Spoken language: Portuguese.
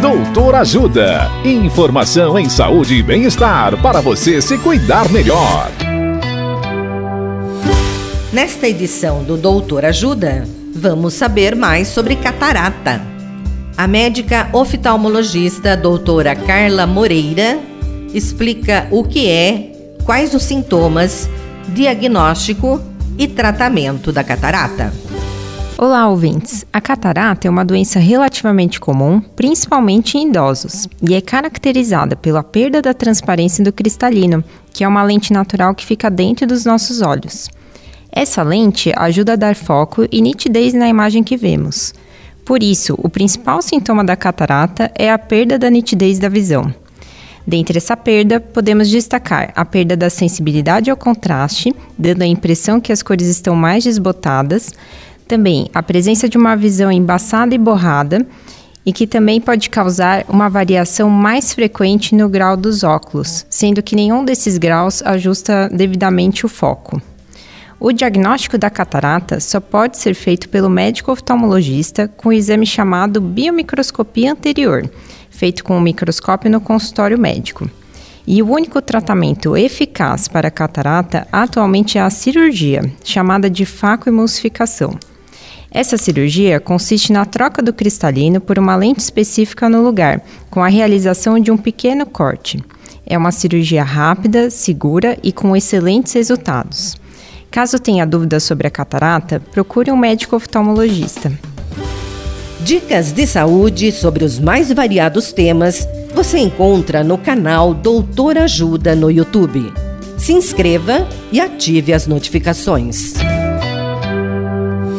Doutor Ajuda. Informação em saúde e bem-estar para você se cuidar melhor. Nesta edição do Doutor Ajuda, vamos saber mais sobre catarata. A médica oftalmologista doutora Carla Moreira explica o que é, quais os sintomas, diagnóstico e tratamento da catarata. Olá, ouvintes! A catarata é uma doença relativamente comum, principalmente em idosos, e é caracterizada pela perda da transparência do cristalino, que é uma lente natural que fica dentro dos nossos olhos. Essa lente ajuda a dar foco e nitidez na imagem que vemos. Por isso, o principal sintoma da catarata é a perda da nitidez da visão. Dentre essa perda, podemos destacar a perda da sensibilidade ao contraste, dando a impressão que as cores estão mais desbotadas, também a presença de uma visão embaçada e borrada, e que também pode causar uma variação mais frequente no grau dos óculos, sendo que nenhum desses graus ajusta devidamente o foco. O diagnóstico da catarata só pode ser feito pelo médico oftalmologista com o exame chamado biomicroscopia anterior, feito com um microscópio no consultório médico. E o único tratamento eficaz para a catarata atualmente é a cirurgia, chamada de facoemulsificação. Essa cirurgia consiste na troca do cristalino por uma lente específica no lugar, com a realização de um pequeno corte. É uma cirurgia rápida, segura e com excelentes resultados. Caso tenha dúvidas sobre a catarata, procure um médico oftalmologista. Dicas de saúde sobre os mais variados temas você encontra no canal Doutor Ajuda no YouTube. Se inscreva e ative as notificações.